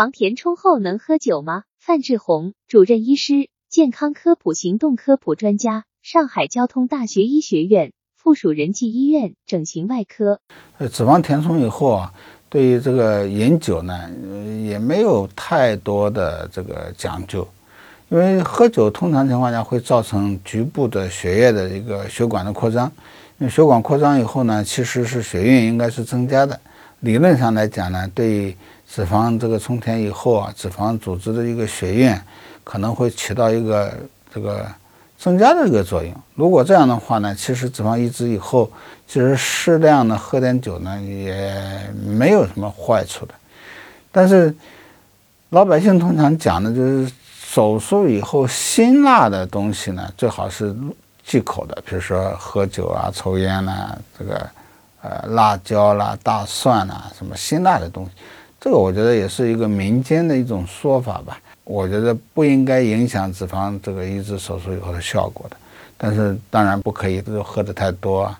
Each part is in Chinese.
脂肪填充后能喝酒吗？范志红，主任医师，健康科普行动科普专家，上海交通大学医学院附属仁济医院整形外科。呃，脂肪填充以后啊，对于这个饮酒呢，也没有太多的这个讲究，因为喝酒通常情况下会造成局部的血液的一个血管的扩张，因为血管扩张以后呢，其实是血运应该是增加的。理论上来讲呢，对脂肪这个充填以后啊，脂肪组织的一个血运可能会起到一个这个增加的一个作用。如果这样的话呢，其实脂肪移植以后，其实适量的喝点酒呢，也没有什么坏处的。但是老百姓通常讲的就是手术以后辛辣的东西呢，最好是忌口的，比如说喝酒啊、抽烟呐，这个。呃，辣椒啦、大蒜啦，什么辛辣的东西，这个我觉得也是一个民间的一种说法吧。我觉得不应该影响脂肪这个移植手术以后的效果的。但是当然不可以都喝的太多啊，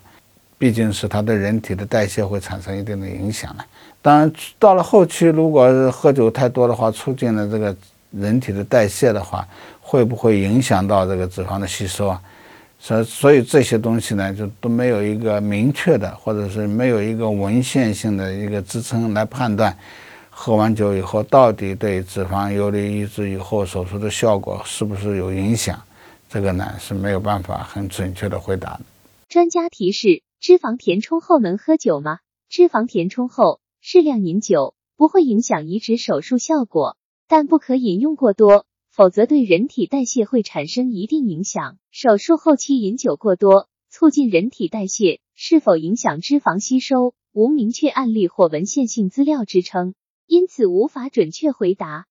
毕竟是它对人体的代谢会产生一定的影响的。当然到了后期，如果是喝酒太多的话，促进了这个人体的代谢的话，会不会影响到这个脂肪的吸收啊？所所以这些东西呢，就都没有一个明确的，或者是没有一个文献性的一个支撑来判断，喝完酒以后到底对脂肪游离移植以后手术的效果是不是有影响，这个呢是没有办法很准确的回答。专家提示：脂肪填充后能喝酒吗？脂肪填充后适量饮酒不会影响移植手术效果，但不可饮用过多。否则对人体代谢会产生一定影响。手术后期饮酒过多，促进人体代谢，是否影响脂肪吸收，无明确案例或文献性资料支撑，因此无法准确回答。